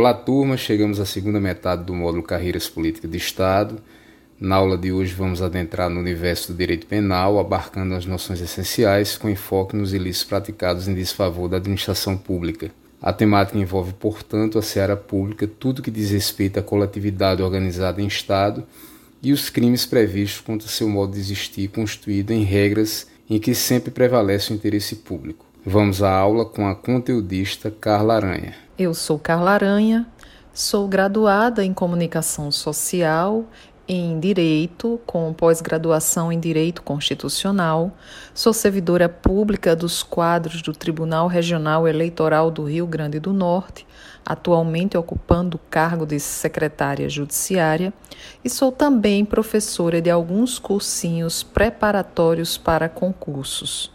Olá, turma. Chegamos à segunda metade do módulo Carreiras Políticas de Estado. Na aula de hoje, vamos adentrar no universo do direito penal, abarcando as noções essenciais, com enfoque nos ilícitos praticados em desfavor da administração pública. A temática envolve, portanto, a seara pública, tudo que diz respeito à coletividade organizada em Estado e os crimes previstos contra seu modo de existir, constituído em regras em que sempre prevalece o interesse público. Vamos à aula com a conteudista Carla Aranha. Eu sou Carla Aranha, sou graduada em Comunicação Social, em Direito, com pós-graduação em Direito Constitucional. Sou servidora pública dos quadros do Tribunal Regional Eleitoral do Rio Grande do Norte, atualmente ocupando o cargo de secretária judiciária, e sou também professora de alguns cursinhos preparatórios para concursos.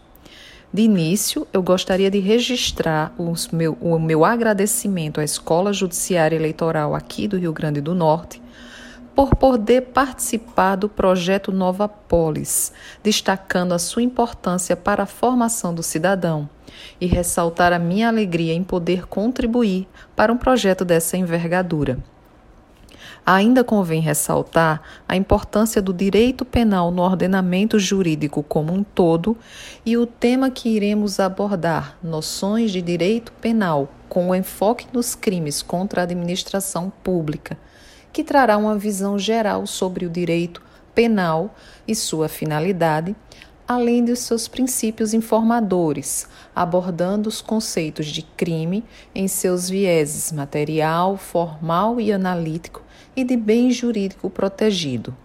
De início, eu gostaria de registrar meu, o meu agradecimento à Escola Judiciária Eleitoral aqui do Rio Grande do Norte por poder participar do projeto Nova Polis, destacando a sua importância para a formação do cidadão e ressaltar a minha alegria em poder contribuir para um projeto dessa envergadura. Ainda convém ressaltar a importância do direito penal no ordenamento jurídico como um todo e o tema que iremos abordar, noções de direito penal, com enfoque nos crimes contra a administração pública, que trará uma visão geral sobre o direito penal e sua finalidade, além de seus princípios informadores, abordando os conceitos de crime em seus vieses material, formal e analítico e de bem jurídico protegido.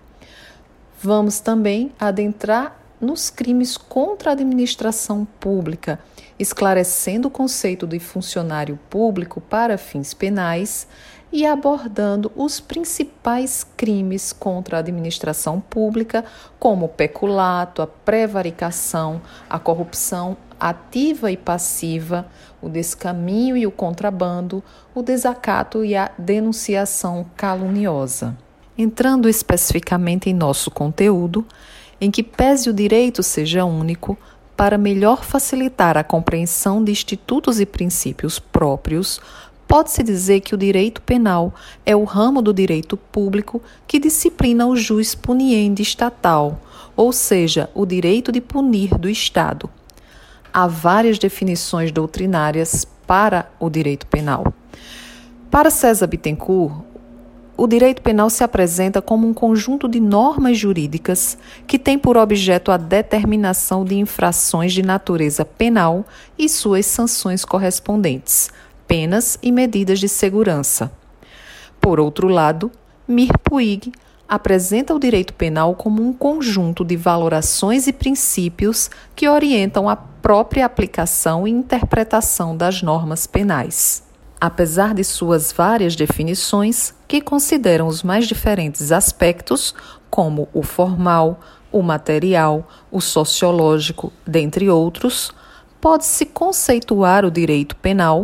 Vamos também adentrar nos crimes contra a administração pública, esclarecendo o conceito de funcionário público para fins penais e abordando os principais crimes contra a administração pública, como o peculato, a prevaricação, a corrupção ativa e passiva, o descaminho e o contrabando, o desacato e a denunciação caluniosa. Entrando especificamente em nosso conteúdo, em que pese o direito seja único, para melhor facilitar a compreensão de institutos e princípios próprios, pode-se dizer que o direito penal é o ramo do direito público que disciplina o jus puniendi estatal, ou seja, o direito de punir do Estado há várias definições doutrinárias para o direito penal. Para César Bittencourt, o direito penal se apresenta como um conjunto de normas jurídicas que tem por objeto a determinação de infrações de natureza penal e suas sanções correspondentes, penas e medidas de segurança. Por outro lado, Mir Puig apresenta o direito penal como um conjunto de valorações e princípios que orientam a própria aplicação e interpretação das normas penais. Apesar de suas várias definições, que consideram os mais diferentes aspectos, como o formal, o material, o sociológico, dentre outros, pode-se conceituar o direito penal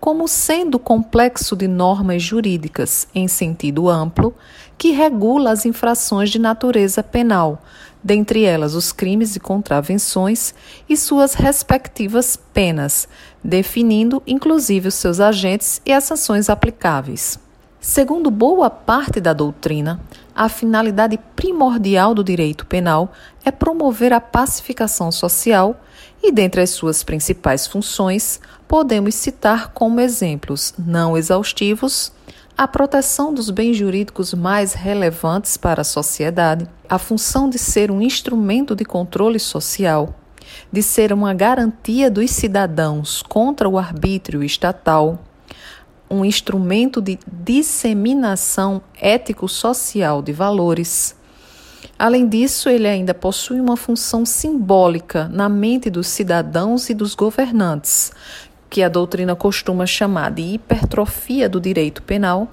como sendo complexo de normas jurídicas em sentido amplo que regula as infrações de natureza penal, dentre elas os crimes e contravenções e suas respectivas penas, definindo inclusive os seus agentes e as sanções aplicáveis. Segundo boa parte da doutrina, a finalidade primordial do direito penal é promover a pacificação social e, dentre as suas principais funções, podemos citar como exemplos não exaustivos a proteção dos bens jurídicos mais relevantes para a sociedade, a função de ser um instrumento de controle social, de ser uma garantia dos cidadãos contra o arbítrio estatal, um instrumento de disseminação ético-social de valores. Além disso, ele ainda possui uma função simbólica na mente dos cidadãos e dos governantes, que a doutrina costuma chamar de hipertrofia do direito penal,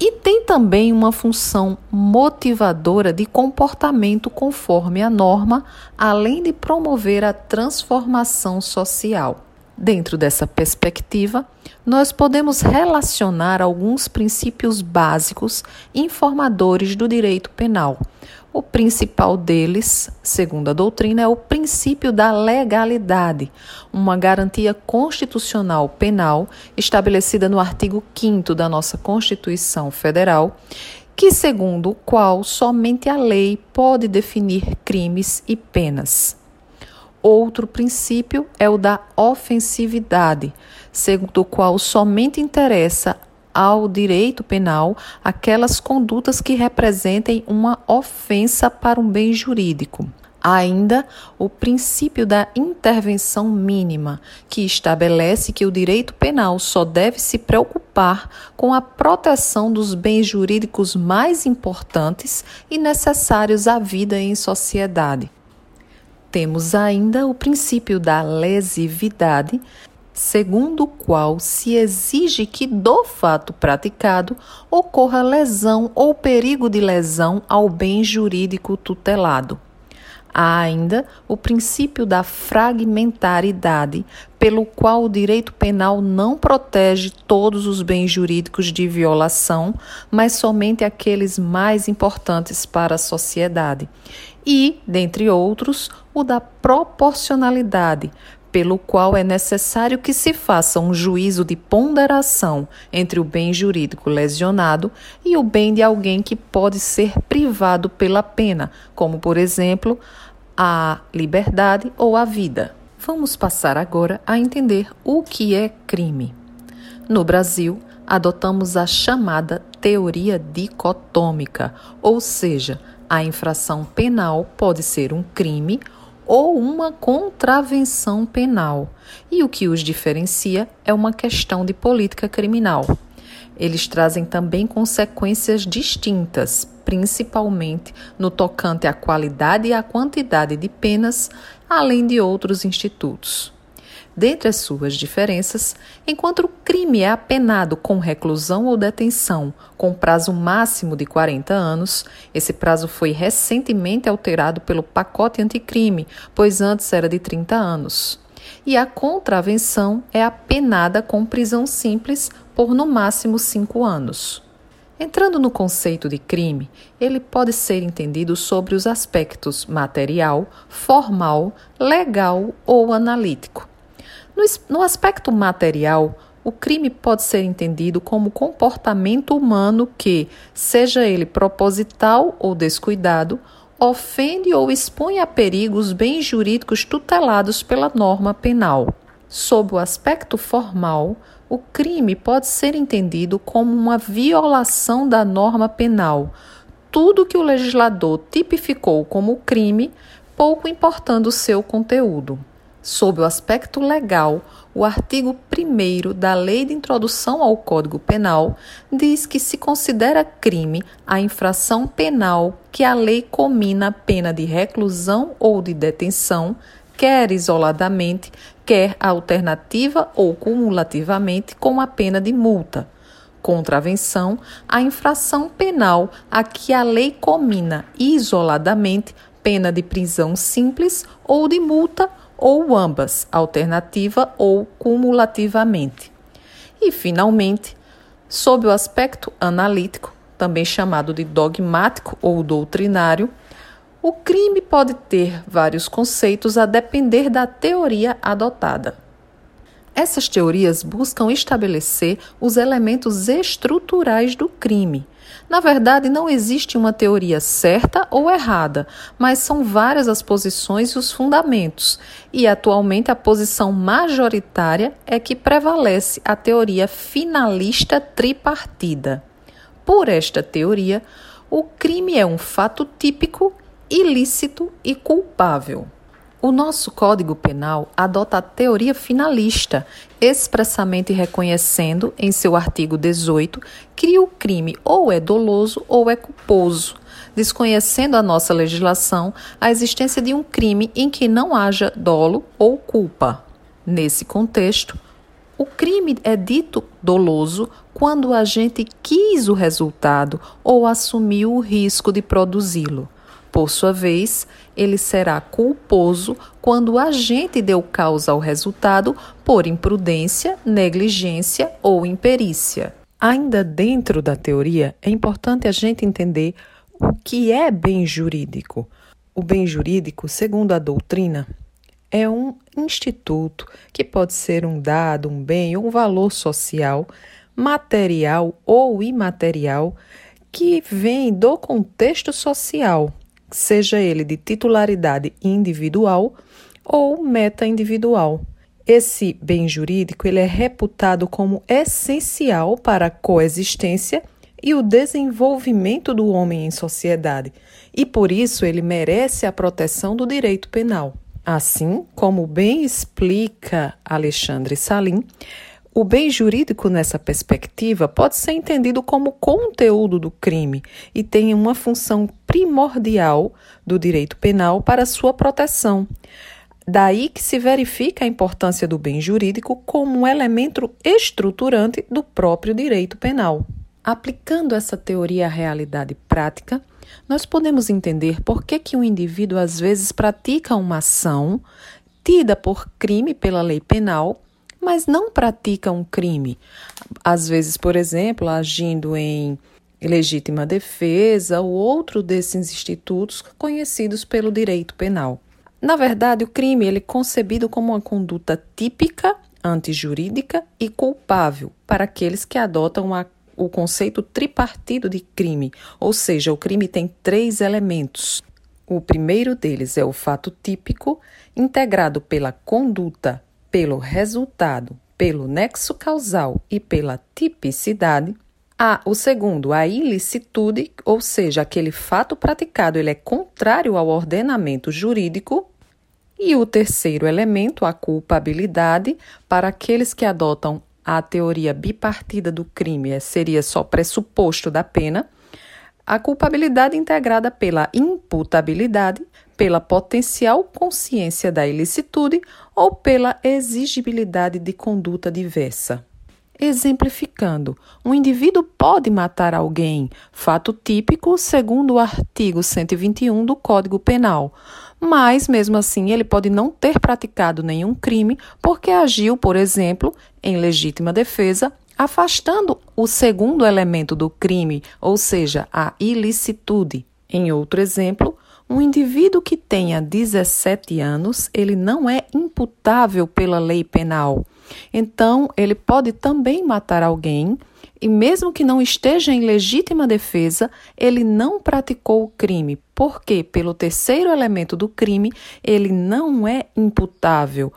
e tem também uma função motivadora de comportamento conforme a norma, além de promover a transformação social. Dentro dessa perspectiva, nós podemos relacionar alguns princípios básicos informadores do direito penal, O principal deles, segundo a doutrina, é o princípio da legalidade, uma garantia constitucional penal estabelecida no artigo 5 da nossa Constituição Federal, que segundo o qual somente a lei pode definir crimes e penas. Outro princípio é o da ofensividade, segundo o qual somente interessa ao direito penal aquelas condutas que representem uma ofensa para um bem jurídico. Ainda o princípio da intervenção mínima, que estabelece que o direito penal só deve se preocupar com a proteção dos bens jurídicos mais importantes e necessários à vida em sociedade. Temos ainda o princípio da lesividade, segundo o qual se exige que do fato praticado ocorra lesão ou perigo de lesão ao bem jurídico tutelado. Há ainda o princípio da fragmentaridade, pelo qual o direito penal não protege todos os bens jurídicos de violação, mas somente aqueles mais importantes para a sociedade. E, dentre outros, o da proporcionalidade, pelo qual é necessário que se faça um juízo de ponderação entre o bem jurídico lesionado e o bem de alguém que pode ser privado pela pena, como, por exemplo, a liberdade ou a vida. Vamos passar agora a entender o que é crime. No Brasil, adotamos a chamada teoria dicotômica, ou seja, a infração penal pode ser um crime ou uma contravenção penal. E o que os diferencia é uma questão de política criminal. Eles trazem também consequências distintas, principalmente no tocante à qualidade e à quantidade de penas, além de outros institutos. Dentre as suas diferenças, enquanto o crime é apenado com reclusão ou detenção com prazo máximo de 40 anos, esse prazo foi recentemente alterado pelo pacote anticrime, pois antes era de 30 anos. E a contravenção é apenada com prisão simples por no máximo 5 anos. Entrando no conceito de crime, ele pode ser entendido sobre os aspectos material, formal, legal ou analítico. No, aspecto material, o crime pode ser entendido como comportamento humano que, seja ele proposital ou descuidado, ofende ou expõe a perigo os bens jurídicos tutelados pela norma penal. Sob o aspecto formal, o crime pode ser entendido como uma violação da norma penal, tudo que o legislador tipificou como crime, pouco importando o seu conteúdo. Sob o aspecto legal, o artigo 1 da Lei de Introdução ao Código Penal diz que se considera crime a infração penal que a lei comina a pena de reclusão ou de detenção, quer isoladamente, quer alternativa ou cumulativamente, com a pena de multa. Contravenção, a infração penal a que a lei comina isoladamente pena de prisão simples ou de multa ou ambas, alternativa ou cumulativamente. E, finalmente, sob o aspecto analítico, também chamado de dogmático ou doutrinário, o crime pode ter vários conceitos a depender da teoria adotada. Essas teorias buscam estabelecer os elementos estruturais do crime, na verdade, não existe uma teoria certa ou errada, mas são várias as posições e os fundamentos, e atualmente a posição majoritária é que prevalece a teoria finalista tripartida. Por esta teoria, o crime é um fato típico, ilícito e culpável. O nosso Código Penal adota a teoria finalista, expressamente reconhecendo, em seu artigo 18, que o crime ou é doloso ou é culposo, desconhecendo a nossa legislação a existência de um crime em que não haja dolo ou culpa. Nesse contexto, o crime é dito doloso quando o agente quis o resultado ou assumiu o risco de produzi-lo. Por sua vez, ele será culposo quando o agente deu causa ao resultado por imprudência, negligência ou imperícia. Ainda dentro da teoria, é importante a gente entender O que é bem jurídico? O bem jurídico, segundo a doutrina, é um instituto que pode ser um dado, um bem ou um valor social, material ou imaterial, que vem do contexto social, seja ele de titularidade individual ou meta-individual. Esse bem jurídico ele é reputado como essencial para a coexistência e o desenvolvimento do homem em sociedade, e por isso ele merece a proteção do direito penal. Assim como bem explica Alexandre Salim, o bem jurídico nessa perspectiva pode ser entendido como conteúdo do crime e tem uma função primordial do direito penal para sua proteção. Daí que se verifica a importância do bem jurídico como um elemento estruturante do próprio direito penal. Aplicando essa teoria à realidade prática, nós podemos entender por que, que um indivíduo às vezes pratica uma ação tida por crime pela lei penal, mas não pratica um crime. Às vezes, por exemplo, agindo em legítima defesa ou outro desses institutos conhecidos pelo direito penal. Na verdade, o crime ele é concebido como uma conduta típica, antijurídica e culpável para aqueles que adotam a o conceito tripartido de crime, ou seja, o crime tem três elementos. O primeiro deles é o fato típico, integrado pela conduta, pelo resultado, pelo nexo causal e pela tipicidade. Ah, o segundo, a ilicitude, ou seja, aquele fato praticado ele é contrário ao ordenamento jurídico. E o terceiro elemento, a culpabilidade, para aqueles que adotam a teoria bipartida do crime é, seria só pressuposto da pena, a culpabilidade integrada pela imputabilidade, pela potencial consciência da ilicitude ou pela exigibilidade de conduta diversa. Exemplificando, um indivíduo pode matar alguém, fato típico segundo o artigo 121 do Código Penal, mas mesmo assim ele pode não ter praticado nenhum crime porque agiu, por exemplo, em legítima defesa, afastando o segundo elemento do crime, ou seja, a ilicitude. Em outro exemplo, um indivíduo que tenha 17 anos, ele não é imputável pela lei penal. Então, ele pode também matar alguém e mesmo que não esteja em legítima defesa, ele não praticou o crime, porque, pelo terceiro elemento do crime, ele não é imputável.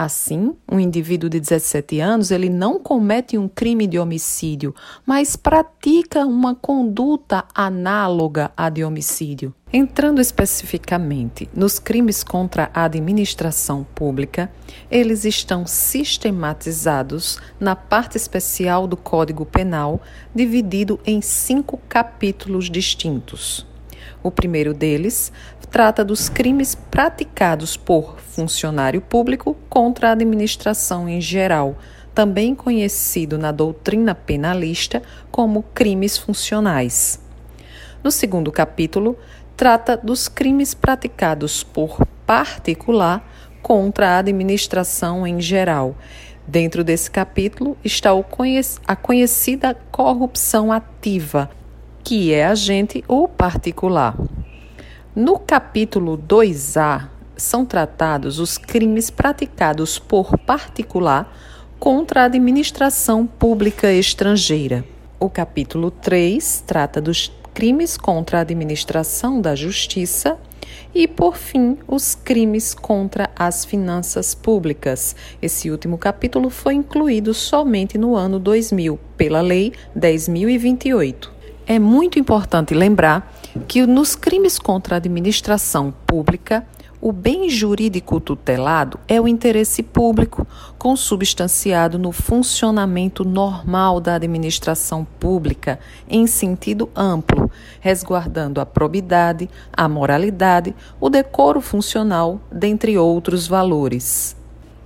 Assim, um indivíduo de 17 anos, ele não comete um crime de homicídio, mas pratica uma conduta análoga à de homicídio. Entrando especificamente nos crimes contra a administração pública, eles estão sistematizados na parte especial do Código Penal, dividido em cinco capítulos distintos. O primeiro deles trata dos crimes praticados por funcionário público contra a administração em geral, também conhecido na doutrina penalista como crimes funcionais. No segundo capítulo, trata dos crimes praticados por particular contra a administração em geral. Dentro desse capítulo está a conhecida corrupção ativa, que é agente ou particular. No capítulo 2A são tratados os crimes praticados por particular contra a administração pública estrangeira. O capítulo 3 trata dos crimes contra a administração da justiça e, por fim, os crimes contra as finanças públicas. Esse último capítulo foi incluído somente no ano 2000, pela Lei 10.028. É muito importante lembrar que nos crimes contra a administração pública, o bem jurídico tutelado é o interesse público, consubstanciado no funcionamento normal da administração pública em sentido amplo, resguardando a probidade, a moralidade, o decoro funcional, dentre outros valores.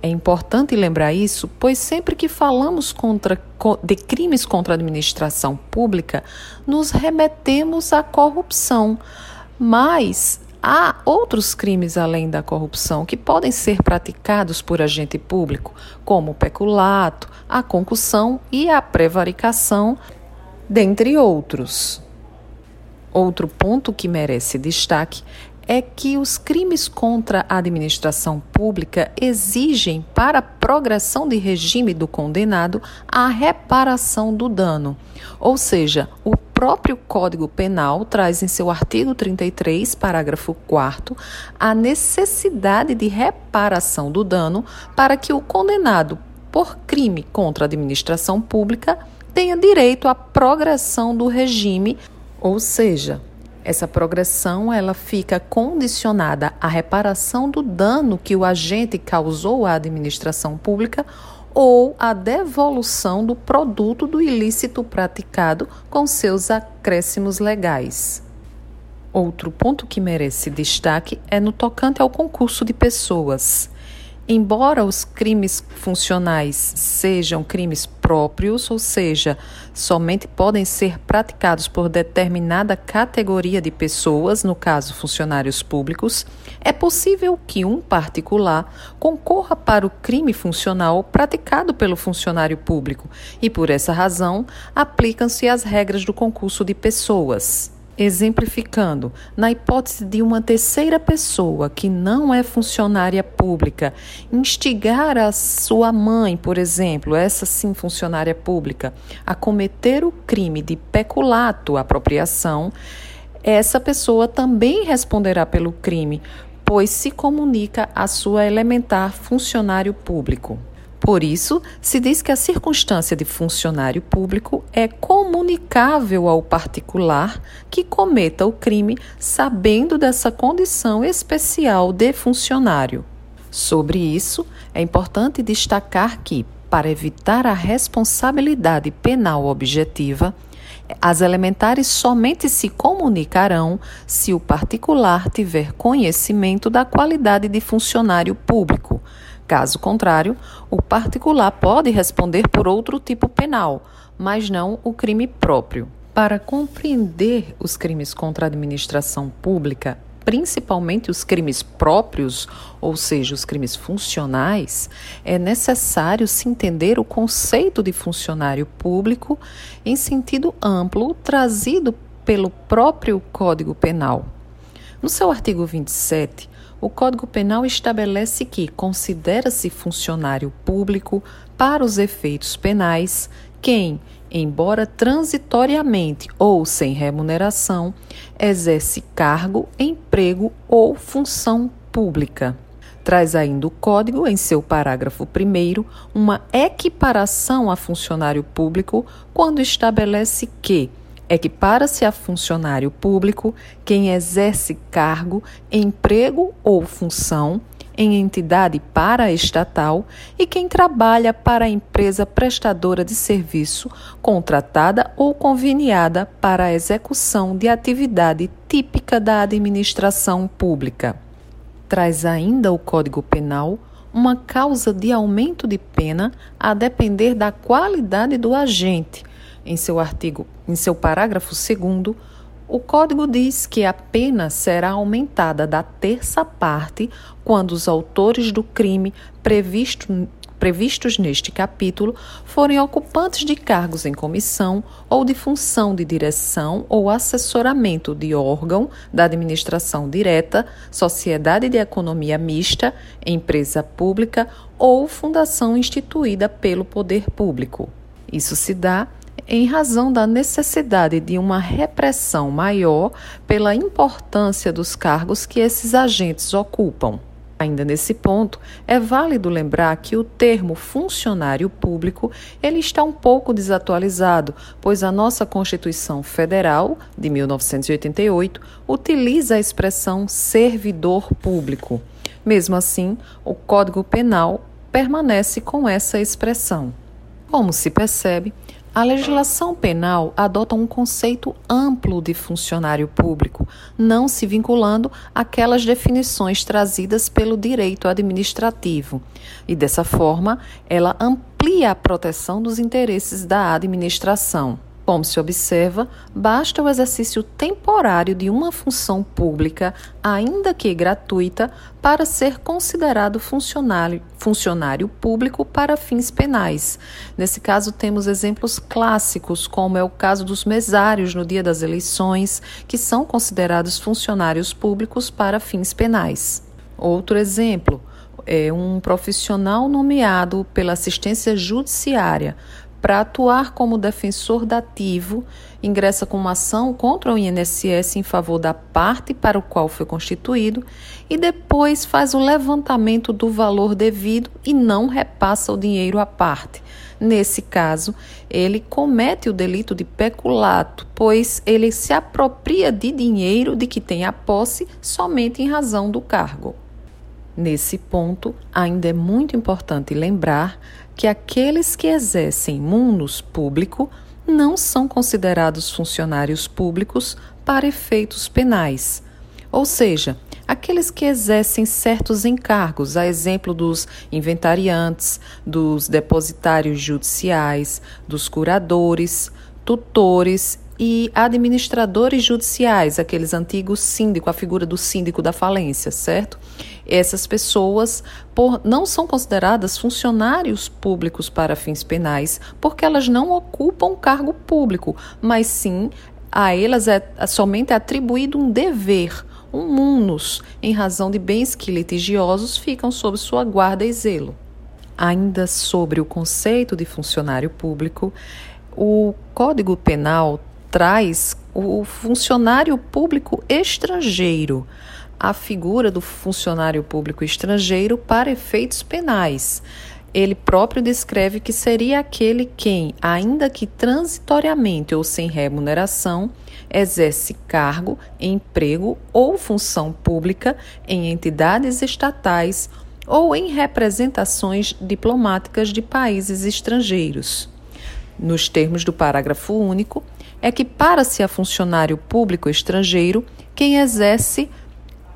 É importante lembrar isso, pois sempre que falamos contra, de crimes contra a administração pública, nos remetemos à corrupção. Mas há outros crimes além da corrupção que podem ser praticados por agente público, como o peculato, a concussão e a prevaricação, dentre outros. Outro ponto que merece destaque é que os crimes contra a administração pública exigem, para a progressão de regime do condenado, a reparação do dano. Ou seja, o próprio Código Penal traz em seu artigo 33, parágrafo 4, a necessidade de reparação do dano para que o condenado por crime contra a administração pública tenha direito à progressão do regime, ou seja, essa progressão ela fica condicionada à reparação do dano que o agente causou à administração pública ou à devolução do produto do ilícito praticado com seus acréscimos legais. Outro ponto que merece destaque é no tocante ao concurso de pessoas. Embora os crimes funcionais sejam crimes próprios, ou seja, somente podem ser praticados por determinada categoria de pessoas, no caso funcionários públicos, é possível que um particular concorra para o crime funcional praticado pelo funcionário público e, por essa razão, aplicam-se as regras do concurso de pessoas. Exemplificando, na hipótese de uma terceira pessoa que não é funcionária pública instigar a sua mãe, por exemplo, essa sim funcionária pública, a cometer o crime de peculato, apropriação, essa pessoa também responderá pelo crime, pois se comunica a sua elementar funcionário público. Por isso, se diz que a circunstância de funcionário público é comunicável ao particular que cometa o crime sabendo dessa condição especial de funcionário. Sobre isso, é importante destacar que, para evitar a responsabilidade penal objetiva, as elementares somente se comunicarão se o particular tiver conhecimento da qualidade de funcionário público Caso contrário, o particular pode responder por outro tipo penal, mas não o crime próprio. Para compreender os crimes contra a administração pública, principalmente os crimes próprios, ou seja, os crimes funcionais, é necessário se entender o conceito de funcionário público em sentido amplo trazido pelo próprio Código Penal. No seu artigo 27, o Código Penal estabelece que considera-se funcionário público para os efeitos penais quem, embora transitoriamente ou sem remuneração, exerce cargo, emprego ou função pública. Traz ainda o Código, em seu parágrafo 1, uma equiparação a funcionário público quando estabelece que Equipara-se a funcionário público quem exerce cargo, emprego ou função em entidade paraestatal e quem trabalha para empresa prestadora de serviço contratada ou conveniada para a execução de atividade típica da administração pública. Traz ainda o Código Penal uma causa de aumento de pena a depender da qualidade do agente em seu artigo, em seu parágrafo 2 o Código diz que a pena será aumentada da terça parte quando os autores do crime previsto, previstos neste capítulo forem ocupantes de cargos em comissão ou de função de direção ou assessoramento de órgão da administração direta, sociedade de economia mista, empresa pública ou fundação instituída pelo poder público. Isso se dá em razão da necessidade de uma repressão maior pela importância dos cargos que esses agentes ocupam. Ainda nesse ponto, é válido lembrar que o termo funcionário público ele está um pouco desatualizado, pois a nossa Constituição Federal de 1988 utiliza a expressão servidor público. Mesmo assim, o Código Penal permanece com essa expressão. Como se percebe, a legislação penal adota um conceito amplo de funcionário público, não se vinculando àquelas definições trazidas pelo direito administrativo. E dessa forma, ela amplia a proteção dos interesses da administração. Como se observa, basta o exercício temporário de uma função pública, ainda que gratuita, para ser considerado funcionário, funcionário público para fins penais. Nesse caso, temos exemplos clássicos, como é o caso dos mesários no dia das eleições, que são considerados funcionários públicos para fins penais. Outro exemplo é um profissional nomeado pela assistência judiciária para atuar como defensor dativo, ingressa com uma ação contra o INSS em favor da parte para o qual foi constituído e depois faz o levantamento do valor devido e não repassa o dinheiro à parte. Nesse caso, ele comete o delito de peculato, pois ele se apropria de dinheiro de que tem a posse somente em razão do cargo. Nesse ponto, ainda é muito importante lembrar que aqueles que exercem munus público não são considerados funcionários públicos para efeitos penais. Ou seja, aqueles que exercem certos encargos, a exemplo dos inventariantes, dos depositários judiciais, dos curadores, tutores e administradores judiciais, aqueles antigos síndico, a figura do síndico da falência, certo? Essas pessoas por, não são consideradas funcionários públicos para fins penais, porque elas não ocupam cargo público, mas sim a elas é somente atribuído um dever, um munus, em razão de bens que litigiosos ficam sob sua guarda e zelo. Ainda sobre o conceito de funcionário público, o Código Penal traz o funcionário público estrangeiro, a figura do funcionário público estrangeiro para efeitos penais. Ele próprio descreve que seria aquele quem, ainda que transitoriamente ou sem remuneração, exerce cargo, emprego ou função pública em entidades estatais ou em representações diplomáticas de países estrangeiros. Nos termos do parágrafo único, é que, para ser funcionário público estrangeiro, quem exerce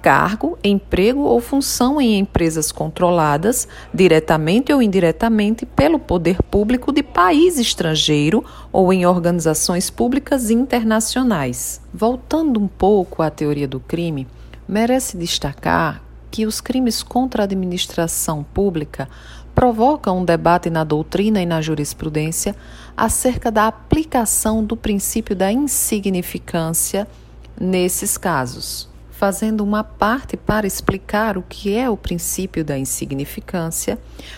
cargo, emprego ou função em empresas controladas, diretamente ou indiretamente, pelo poder público de país estrangeiro ou em organizações públicas internacionais. Voltando um pouco à teoria do crime, merece destacar que os crimes contra a administração pública provocam um debate na doutrina e na jurisprudência acerca da aplicação do princípio da insignificância nesses casos. Fazendo uma parte para explicar o que é o princípio da insignificância,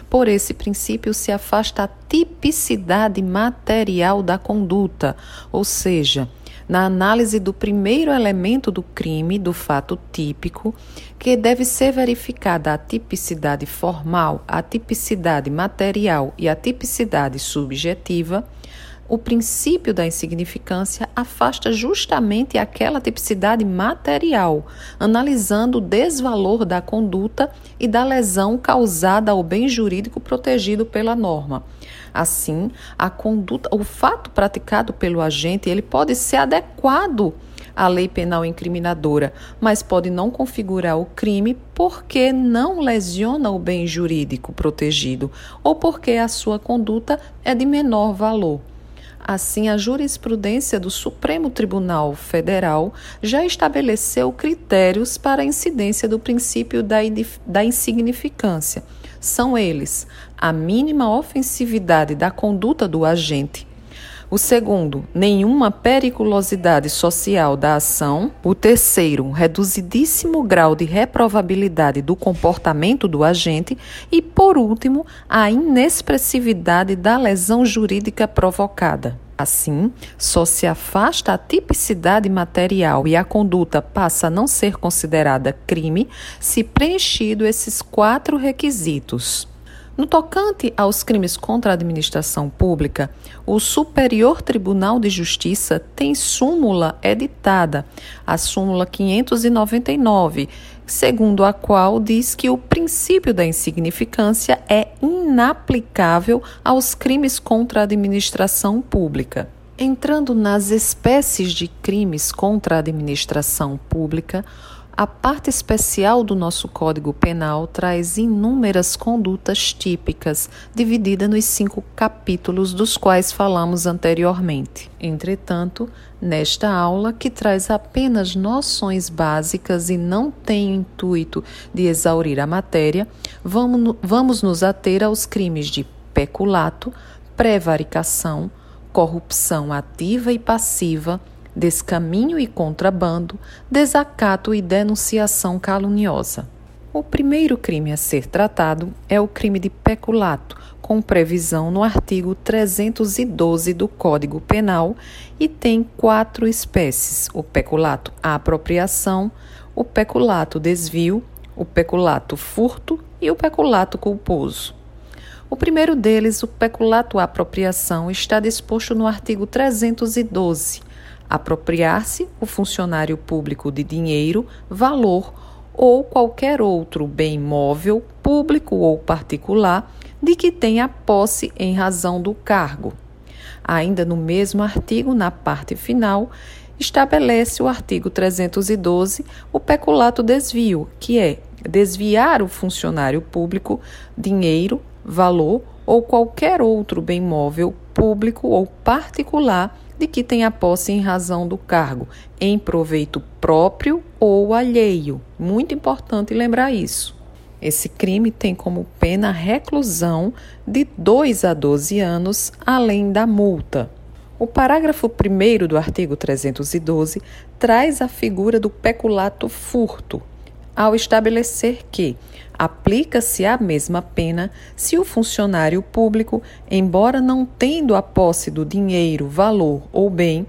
por esse princípio se afasta a tipicidade material da conduta, ou seja, na análise do primeiro elemento do crime, do fato típico, que deve ser verificada a tipicidade formal, a tipicidade material e a tipicidade subjetiva, o princípio da insignificância afasta justamente aquela tipicidade material, analisando o desvalor da conduta e da lesão causada ao bem jurídico protegido pela norma. Assim, a conduta, o fato praticado pelo agente, ele pode ser adequado à lei penal incriminadora, mas pode não configurar o crime porque não lesiona o bem jurídico protegido ou porque a sua conduta é de menor valor. Assim, a jurisprudência do Supremo Tribunal Federal já estabeleceu critérios para a incidência do princípio da, da insignificância são eles a mínima ofensividade da conduta do agente, o segundo, nenhuma periculosidade social da ação. O terceiro, reduzidíssimo grau de reprovabilidade do comportamento do agente. E, por último, a inexpressividade da lesão jurídica provocada. Assim, só se afasta a tipicidade material e a conduta passa a não ser considerada crime se preenchido esses quatro requisitos. No tocante aos crimes contra a administração pública, o Superior Tribunal de Justiça tem súmula editada, a súmula 599, segundo a qual diz que o princípio da insignificância é inaplicável aos crimes contra a administração pública. Entrando nas espécies de crimes contra a administração pública, a parte especial do nosso Código Penal traz inúmeras condutas típicas, divididas nos cinco capítulos dos quais falamos anteriormente. Entretanto, nesta aula, que traz apenas noções básicas e não tem o intuito de exaurir a matéria, vamos, vamos nos ater aos crimes de peculato, prevaricação, corrupção ativa e passiva descaminho e contrabando, desacato e denunciação caluniosa. O primeiro crime a ser tratado é o crime de peculato, com previsão no artigo 312 do Código Penal e tem quatro espécies: o peculato apropriação, o peculato desvio, o peculato furto e o peculato culposo. O primeiro deles, o peculato apropriação, está disposto no artigo 312 apropriar-se o funcionário público de dinheiro, valor ou qualquer outro bem móvel, público ou particular, de que tenha posse em razão do cargo. Ainda no mesmo artigo, na parte final, estabelece o artigo 312 o peculato desvio, que é desviar o funcionário público dinheiro, valor ou qualquer outro bem móvel, público ou particular de que tenha posse em razão do cargo, em proveito próprio ou alheio. Muito importante lembrar isso. Esse crime tem como pena reclusão de 2 a 12 anos, além da multa. O parágrafo 1 do artigo 312 traz a figura do peculato furto, ao estabelecer que aplica-se a mesma pena se o funcionário público, embora não tendo a posse do dinheiro, valor ou bem,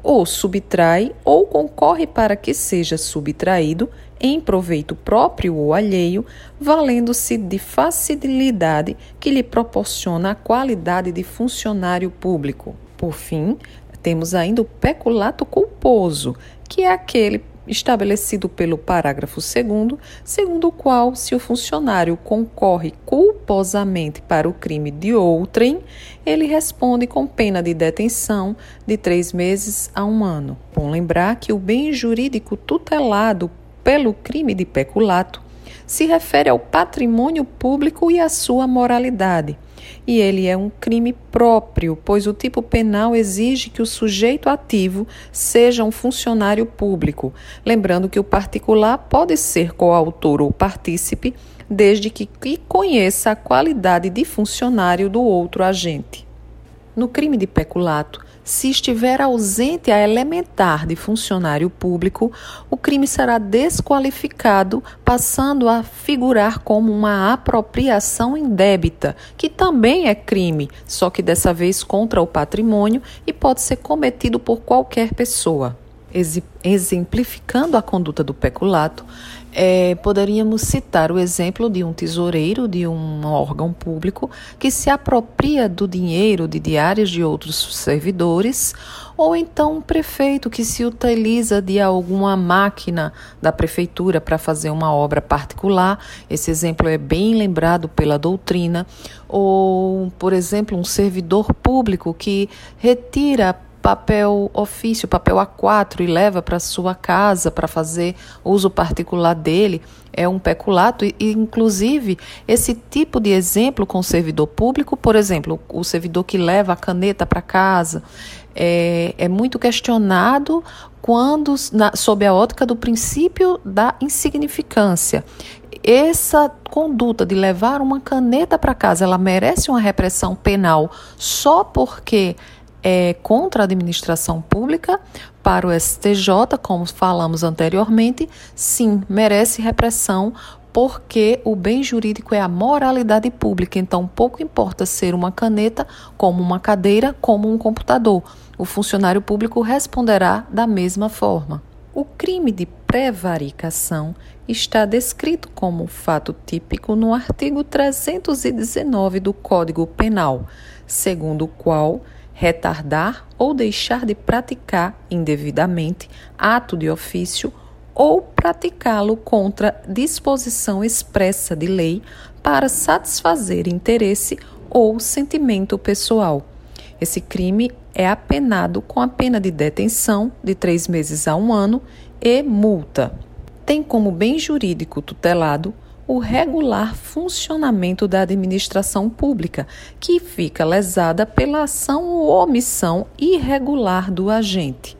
ou subtrai ou concorre para que seja subtraído em proveito próprio ou alheio, valendo-se de facilidade que lhe proporciona a qualidade de funcionário público. Por fim, temos ainda o peculato culposo, que é aquele estabelecido pelo parágrafo 2, segundo o qual, se o funcionário concorre culposamente para o crime de outrem, ele responde com pena de detenção de três meses a um ano. Bom lembrar que o bem jurídico tutelado pelo crime de peculato se refere ao patrimônio público e à sua moralidade e ele é um crime próprio, pois o tipo penal exige que o sujeito ativo seja um funcionário público. Lembrando que o particular pode ser coautor ou partícipe, desde que conheça a qualidade de funcionário do outro agente. No crime de peculato, se estiver ausente a elementar de funcionário público, o crime será desqualificado, passando a figurar como uma apropriação indébita, que também é crime, só que dessa vez contra o patrimônio e pode ser cometido por qualquer pessoa. Exemplificando a conduta do peculato, é, poderíamos citar o exemplo de um tesoureiro de um órgão público que se apropria do dinheiro de diários de outros servidores, ou então um prefeito que se utiliza de alguma máquina da prefeitura para fazer uma obra particular. Esse exemplo é bem lembrado pela doutrina. Ou, por exemplo, um servidor público que retira papel ofício, papel A4 e leva para sua casa para fazer uso particular dele, é um peculato e, inclusive esse tipo de exemplo com o servidor público, por exemplo, o servidor que leva a caneta para casa, é, é, muito questionado quando na, sob a ótica do princípio da insignificância. Essa conduta de levar uma caneta para casa, ela merece uma repressão penal só porque é contra a administração pública, para o STJ, como falamos anteriormente, sim, merece repressão porque o bem jurídico é a moralidade pública, então pouco importa ser uma caneta, como uma cadeira, como um computador. O funcionário público responderá da mesma forma. O crime de prevaricação está descrito como fato típico no artigo 319 do Código Penal, segundo o qual retardar ou deixar de praticar indevidamente ato de ofício ou praticá-lo contra disposição expressa de lei para satisfazer interesse ou sentimento pessoal. Esse crime é apenado com a pena de detenção de três meses a um ano e multa. tem como bem jurídico tutelado o regular funcionamento da administração pública, que fica lesada pela ação ou omissão irregular do agente.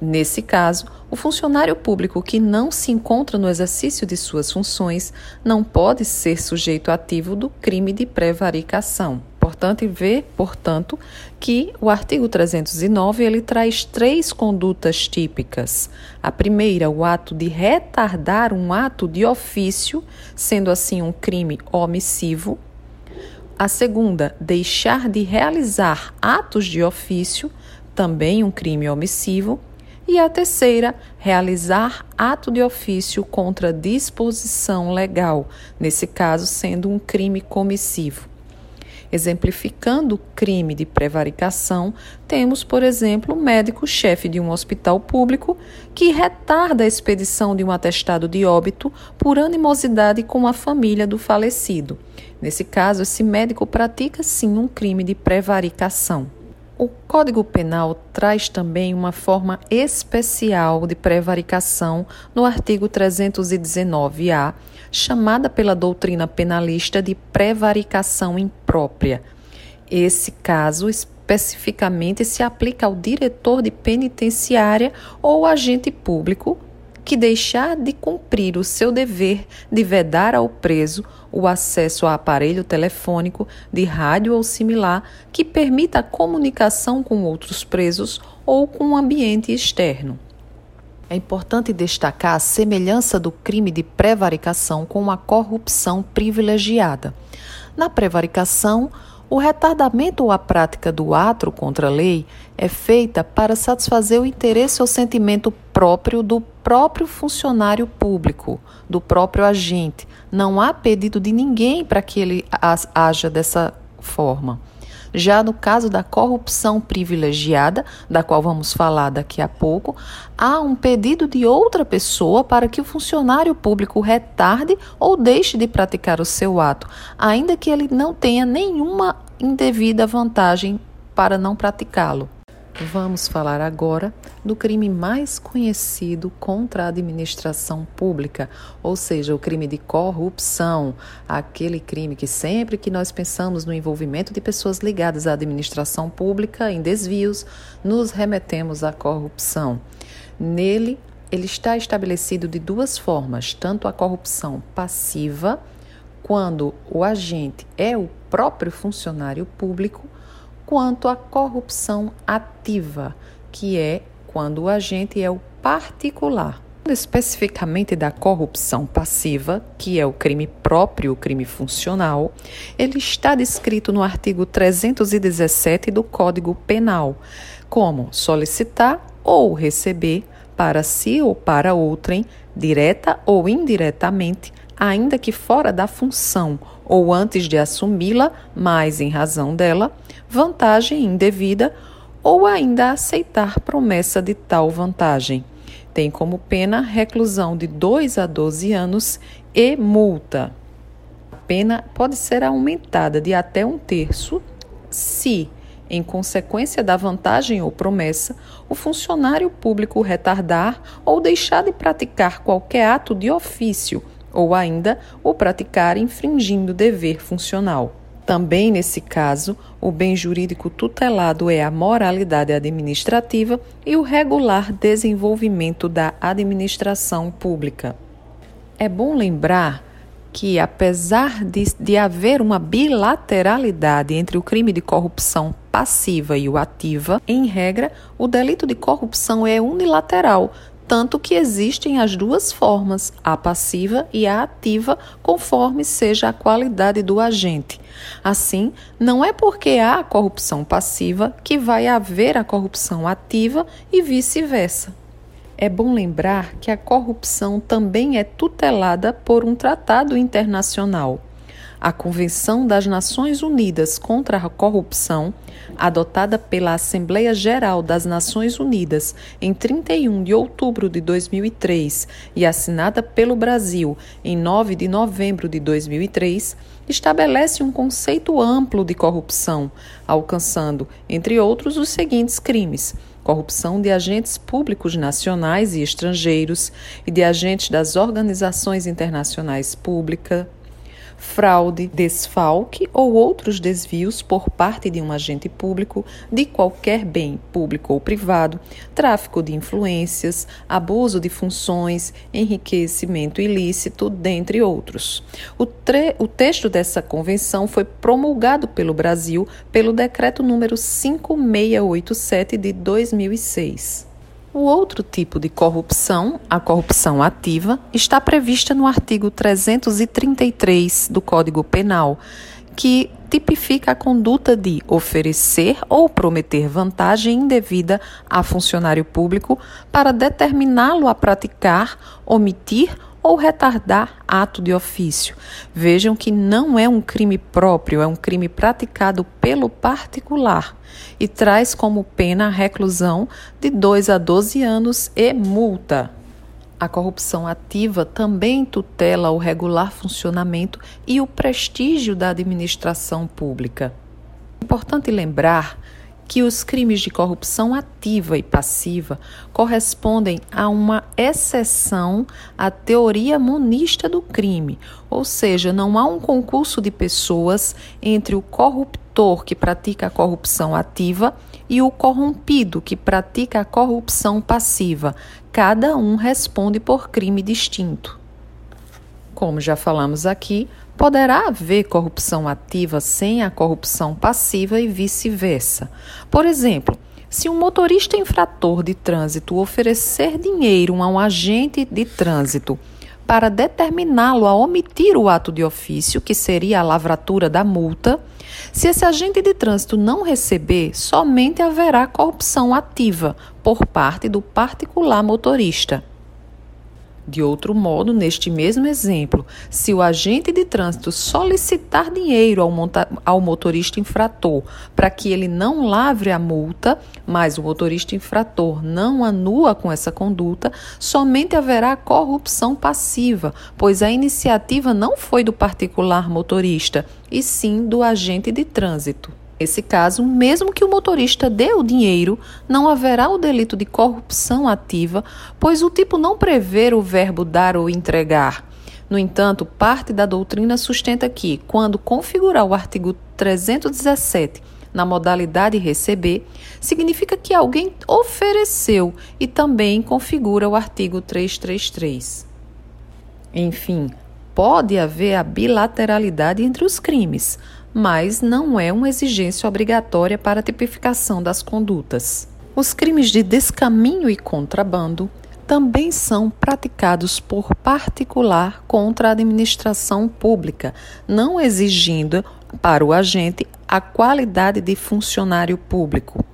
Nesse caso, o funcionário público que não se encontra no exercício de suas funções não pode ser sujeito ativo do crime de prevaricação. Importante ver, portanto, que o artigo 309 ele traz três condutas típicas. A primeira, o ato de retardar um ato de ofício, sendo assim um crime omissivo. A segunda, deixar de realizar atos de ofício, também um crime omissivo. E a terceira, realizar ato de ofício contra disposição legal, nesse caso sendo um crime comissivo. Exemplificando o crime de prevaricação, temos, por exemplo, o médico-chefe de um hospital público que retarda a expedição de um atestado de óbito por animosidade com a família do falecido. Nesse caso, esse médico pratica sim um crime de prevaricação. O Código Penal traz também uma forma especial de prevaricação no artigo 319-A, chamada pela doutrina penalista de prevaricação imprópria. Esse caso especificamente se aplica ao diretor de penitenciária ou agente público que deixar de cumprir o seu dever de vedar ao preso o acesso a aparelho telefônico, de rádio ou similar que permita a comunicação com outros presos ou com o ambiente externo. É importante destacar a semelhança do crime de prevaricação com a corrupção privilegiada. Na prevaricação, o retardamento ou a prática do ato contra a lei é feita para satisfazer o interesse ou sentimento próprio do próprio funcionário público, do próprio agente. Não há pedido de ninguém para que ele haja dessa forma. Já no caso da corrupção privilegiada, da qual vamos falar daqui a pouco, há um pedido de outra pessoa para que o funcionário público retarde ou deixe de praticar o seu ato, ainda que ele não tenha nenhuma indevida vantagem para não praticá-lo. Vamos falar agora do crime mais conhecido contra a administração pública, ou seja, o crime de corrupção, aquele crime que sempre que nós pensamos no envolvimento de pessoas ligadas à administração pública em desvios, nos remetemos à corrupção. Nele, ele está estabelecido de duas formas, tanto a corrupção passiva, quando o agente é o próprio funcionário público, quanto à corrupção ativa, que é quando o agente é o particular. Especificamente da corrupção passiva, que é o crime próprio, o crime funcional, ele está descrito no artigo 317 do Código Penal, como solicitar ou receber para si ou para outrem, direta ou indiretamente, ainda que fora da função ou antes de assumi-la, mas em razão dela, vantagem indevida ou ainda aceitar promessa de tal vantagem. Tem como pena reclusão de 2 a 12 anos e multa. A pena pode ser aumentada de até um terço se, em consequência da vantagem ou promessa, o funcionário público retardar ou deixar de praticar qualquer ato de ofício ou ainda o praticar infringindo dever funcional. Também nesse caso, o bem jurídico tutelado é a moralidade administrativa e o regular desenvolvimento da administração pública. É bom lembrar que, apesar de, de haver uma bilateralidade entre o crime de corrupção passiva e o ativa, em regra, o delito de corrupção é unilateral, tanto que existem as duas formas, a passiva e a ativa, conforme seja a qualidade do agente. Assim, não é porque há corrupção passiva que vai haver a corrupção ativa e vice-versa. É bom lembrar que a corrupção também é tutelada por um tratado internacional. A Convenção das Nações Unidas contra a Corrupção, adotada pela Assembleia Geral das Nações Unidas em 31 de outubro de 2003 e assinada pelo Brasil em 9 de novembro de 2003, estabelece um conceito amplo de corrupção, alcançando, entre outros, os seguintes crimes: corrupção de agentes públicos nacionais e estrangeiros e de agentes das organizações internacionais públicas, fraude, desfalque ou outros desvios por parte de um agente público de qualquer bem público ou privado, tráfico de influências, abuso de funções, enriquecimento ilícito, dentre outros. O, o texto dessa convenção foi promulgado pelo Brasil pelo decreto número 5687 de 2006. O outro tipo de corrupção, a corrupção ativa, está prevista no artigo 333 do Código Penal, que tipifica a conduta de oferecer ou prometer vantagem indevida a funcionário público para determiná-lo a praticar, omitir ou retardar ato de ofício. Vejam que não é um crime próprio, é um crime praticado pelo particular e traz como pena a reclusão de 2 a 12 anos e multa. A corrupção ativa também tutela o regular funcionamento e o prestígio da administração pública. Importante lembrar que os crimes de corrupção ativa e passiva correspondem a uma exceção à teoria monista do crime, ou seja, não há um concurso de pessoas entre o corruptor que pratica a corrupção ativa e o corrompido que pratica a corrupção passiva. Cada um responde por crime distinto. Como já falamos aqui, Poderá haver corrupção ativa sem a corrupção passiva e vice-versa. Por exemplo, se um motorista infrator de trânsito oferecer dinheiro a um agente de trânsito para determiná-lo a omitir o ato de ofício, que seria a lavratura da multa, se esse agente de trânsito não receber, somente haverá corrupção ativa por parte do particular motorista. De outro modo, neste mesmo exemplo, se o agente de trânsito solicitar dinheiro ao, ao, motorista infrator para que ele não lavre a multa, mas o motorista infrator não anua com essa conduta, somente haverá corrupção passiva, pois a iniciativa não foi do particular motorista, e sim do agente de trânsito. Nesse caso, mesmo que o motorista dê o dinheiro, não haverá o delito de corrupção ativa, pois o tipo não prevê o verbo dar ou entregar. No entanto, parte da doutrina sustenta que, quando configurar o artigo 317 na modalidade receber, significa que alguém ofereceu e também configura o artigo 333. Enfim, pode haver a bilateralidade entre os crimes, mas não é uma exigência obrigatória para a tipificação das condutas. Os crimes de descaminho e contrabando também são praticados por particular contra a administração pública, não exigindo para o agente a qualidade de funcionário público.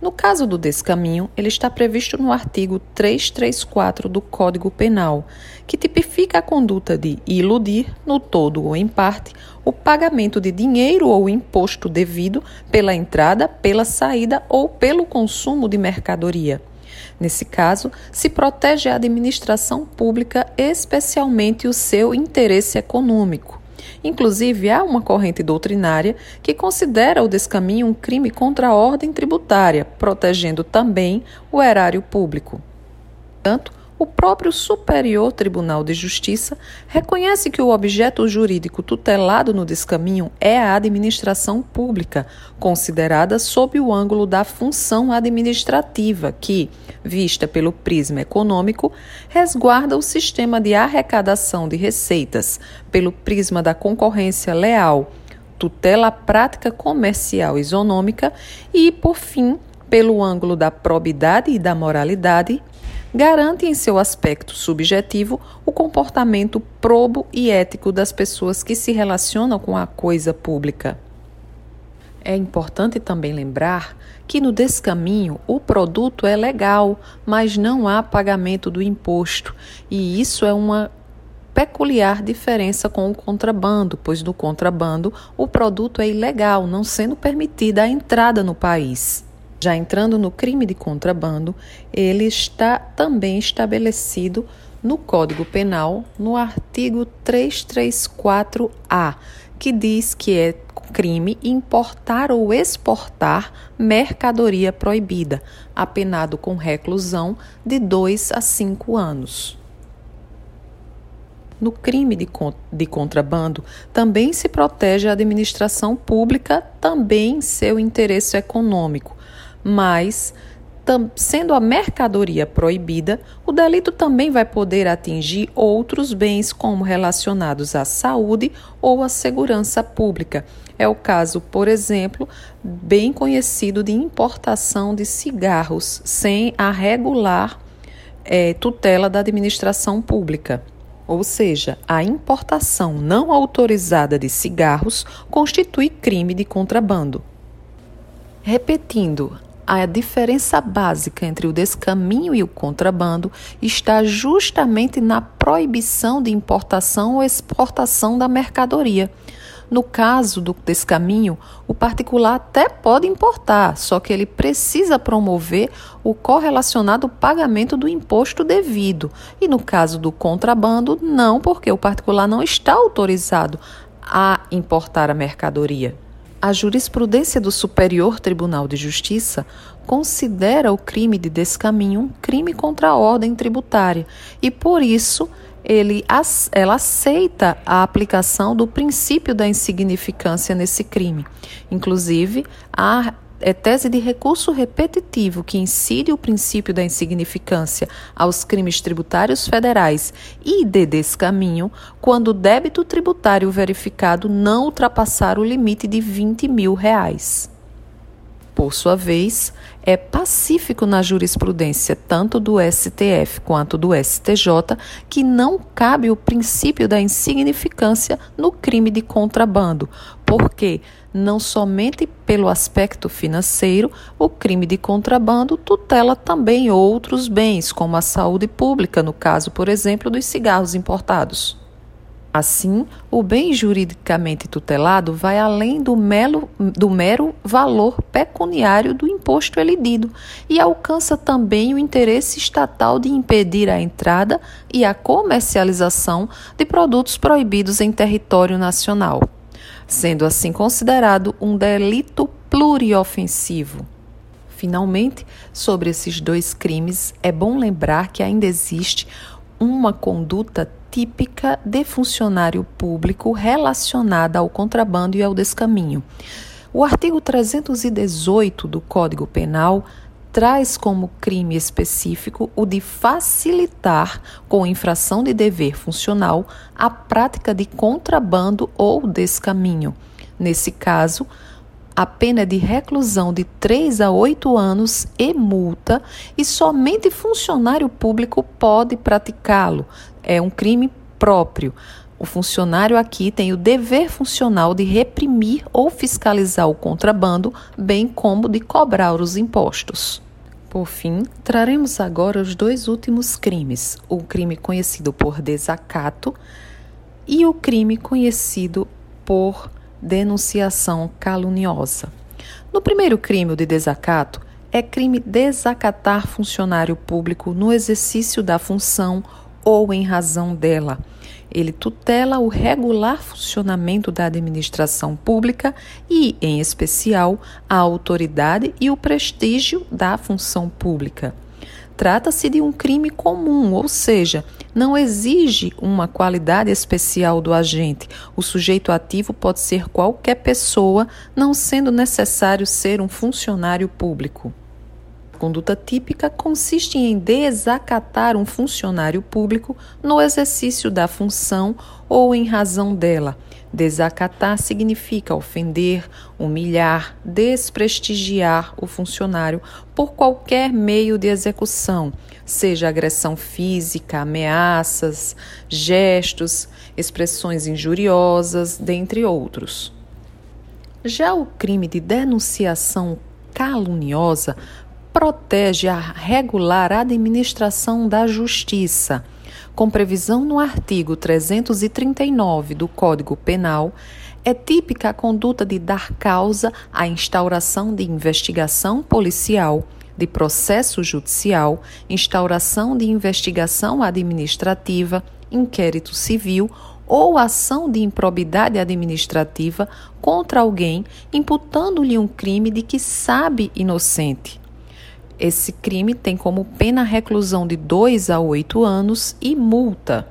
No caso do descaminho, ele está previsto no artigo 334 do Código Penal, que tipifica a conduta de iludir, no todo ou em parte, o pagamento de dinheiro ou imposto devido pela entrada, pela saída ou pelo consumo de mercadoria. Nesse caso, se protege a administração pública, especialmente o seu interesse econômico. Inclusive, há uma corrente doutrinária que considera o descaminho um crime contra a ordem tributária, protegendo também o erário público. Portanto, o próprio Superior Tribunal de Justiça reconhece que o objeto jurídico tutelado no descaminho é a administração pública, considerada sob o ângulo da função administrativa, que, vista pelo prisma econômico, resguarda o sistema de arrecadação de receitas, pelo prisma da concorrência leal, tutela a prática comercial isonômica e, por fim, pelo ângulo da probidade e da moralidade, garante em seu aspecto subjetivo o comportamento probo e ético das pessoas que se relacionam com a coisa pública. É importante também lembrar que no descaminho o produto é legal, mas não há pagamento do imposto, e isso é uma peculiar diferença com o contrabando, pois no contrabando o produto é ilegal, não sendo permitida a entrada no país. Já entrando no crime de contrabando, ele está também estabelecido no Código Penal, no artigo 334-A, que diz que é crime importar ou exportar mercadoria proibida, apenado com reclusão de 2 a 5 anos. No crime de, de contrabando, também se protege a administração pública, também seu interesse econômico, mas sendo a mercadoria proibida, o delito também vai poder atingir outros bens, como relacionados à saúde ou à segurança pública. É o caso, por exemplo, bem conhecido de importação de cigarros sem a regular é, tutela da administração pública. Ou seja, a importação não autorizada de cigarros constitui crime de contrabando. Repetindo, a diferença básica entre o descaminho e o contrabando está justamente na proibição de importação ou exportação da mercadoria. No caso do descaminho, o particular até pode importar, só que ele precisa promover o correlacionado pagamento do imposto devido. E no caso do contrabando, não, porque o particular não está autorizado a importar a mercadoria. A jurisprudência do Superior Tribunal de Justiça considera o crime de descaminho um crime contra a ordem tributária e, por isso, ele, ela aceita a aplicação do princípio da insignificância nesse crime. Inclusive, a é tese de recurso repetitivo que incide o princípio da insignificância aos crimes tributários federais e de descaminho quando o débito tributário verificado não ultrapassar o limite de 20 mil reais. Por sua vez, é pacífico na jurisprudência tanto do STF quanto do STJ que não cabe o princípio da insignificância no crime de contrabando, porque não somente pelo aspecto financeiro, o crime de contrabando tutela também outros bens, como a saúde pública, no caso, por exemplo, dos cigarros importados. Assim, o bem juridicamente tutelado vai além do, melo, do mero valor pecuniário do imposto elidido e alcança também o interesse estatal de impedir a entrada e a comercialização de produtos proibidos em território nacional sendo assim considerado um delito pluriofensivo. Finalmente, sobre esses dois crimes, é bom lembrar que ainda existe uma conduta típica de funcionário público relacionada ao contrabando e ao descaminho. O artigo 318 do Código Penal traz como crime específico o de facilitar, com infração de dever funcional, a prática de contrabando ou descaminho. Nesse caso, a pena é de reclusão de 3 a 8 anos e multa, e somente funcionário público pode praticá-lo. É um crime próprio. O funcionário aqui tem o dever funcional de reprimir ou fiscalizar o contrabando, bem como de cobrar os impostos. Por fim, traremos agora os dois últimos crimes: o crime conhecido por desacato e o crime conhecido por denunciação caluniosa. No primeiro crime, o de desacato, é crime desacatar funcionário público no exercício da função ou em razão dela ele tutela o regular funcionamento da administração pública e, em especial, a autoridade e o prestígio da função pública. Trata-se de um crime comum, ou seja, não exige uma qualidade especial do agente. O sujeito ativo pode ser qualquer pessoa, não sendo necessário ser um funcionário público. Conduta típica consiste em desacatar um funcionário público no exercício da função ou em razão dela. Desacatar significa ofender, humilhar, desprestigiar o funcionário por qualquer meio de execução, seja agressão física, ameaças, gestos, expressões injuriosas, dentre outros. Já o crime de denunciação caluniosa protege a regular administração da justiça. Com previsão no artigo 339 do Código Penal, É típica a conduta de dar causa à instauração de investigação policial, de processo judicial, instauração de investigação administrativa, inquérito civil ou ação de improbidade administrativa contra alguém, imputando-lhe um crime de que sabe inocente. Esse crime tem como pena reclusão de 2 a 8 anos e multa.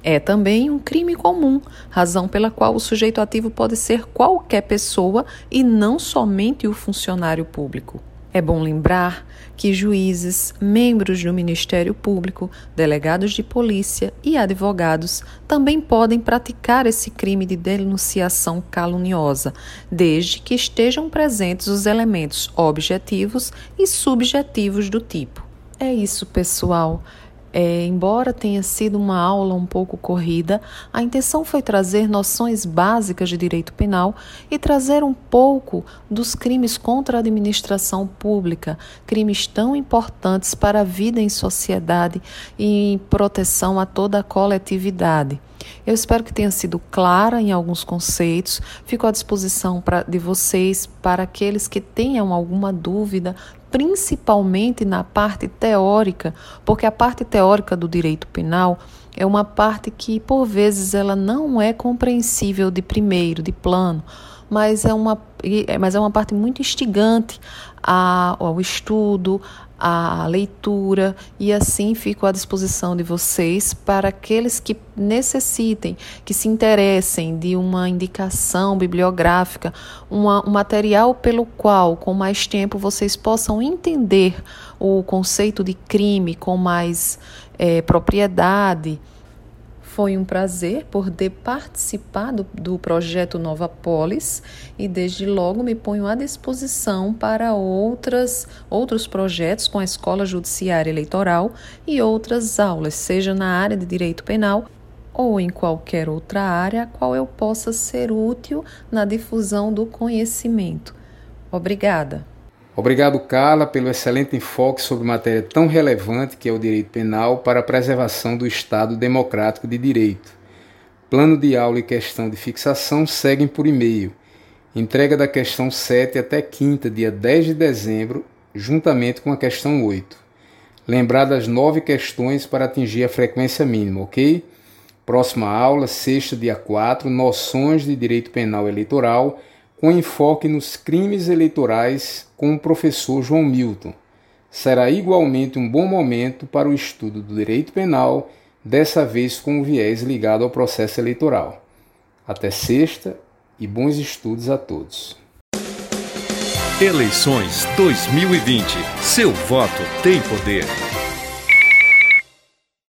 É também um crime comum, razão pela qual o sujeito ativo pode ser qualquer pessoa e não somente o funcionário público. É bom lembrar que juízes, membros do Ministério Público, delegados de polícia e advogados também podem praticar esse crime de denunciação caluniosa, desde que estejam presentes os elementos objetivos e subjetivos do tipo. É isso, pessoal. É, embora tenha sido uma aula um pouco corrida, a intenção foi trazer noções básicas de direito penal e trazer um pouco dos crimes contra a administração pública, crimes tão importantes para a vida em sociedade e em proteção a toda a coletividade. Eu espero que tenha sido clara em alguns conceitos. Fico à disposição pra, de vocês para aqueles que tenham alguma dúvida, principalmente na parte teórica, porque a parte teórica do direito penal é uma parte que, por vezes, ela não é compreensível de primeiro, de plano, mas é uma, mas é uma parte muito instigante ao estudo, a leitura e assim fico à disposição de vocês para aqueles que necessitem, que se interessem de uma indicação bibliográfica, uma, um material pelo qual, com mais tempo, vocês possam entender o conceito de crime com mais é, propriedade foi um prazer poder participar do, do projeto Nova Polis e desde logo me ponho à disposição para outras, outros projetos com a Escola Judiciária Eleitoral e outras aulas, seja na área de direito penal ou em qualquer outra área a qual eu possa ser útil na difusão do conhecimento. Obrigada. Obrigado, Carla, pelo excelente enfoque sobre matéria tão relevante que é o direito penal para a preservação do Estado democrático de direito. Plano de aula e questão de fixação seguem por e-mail. Entrega da questão 7 até quinta, dia 10 de dezembro, juntamente com a questão 8. Lembrar das nove questões para atingir a frequência mínima, ok? Próxima aula, sexta, dia 4, noções de direito penal eleitoral com enfoque nos crimes eleitorais com o professor João Milton. Será igualmente um bom momento para o estudo do direito penal, dessa vez com o viés ligado ao processo eleitoral. Até sexta e bons estudos a todos. Eleições 2020. Seu voto tem poder.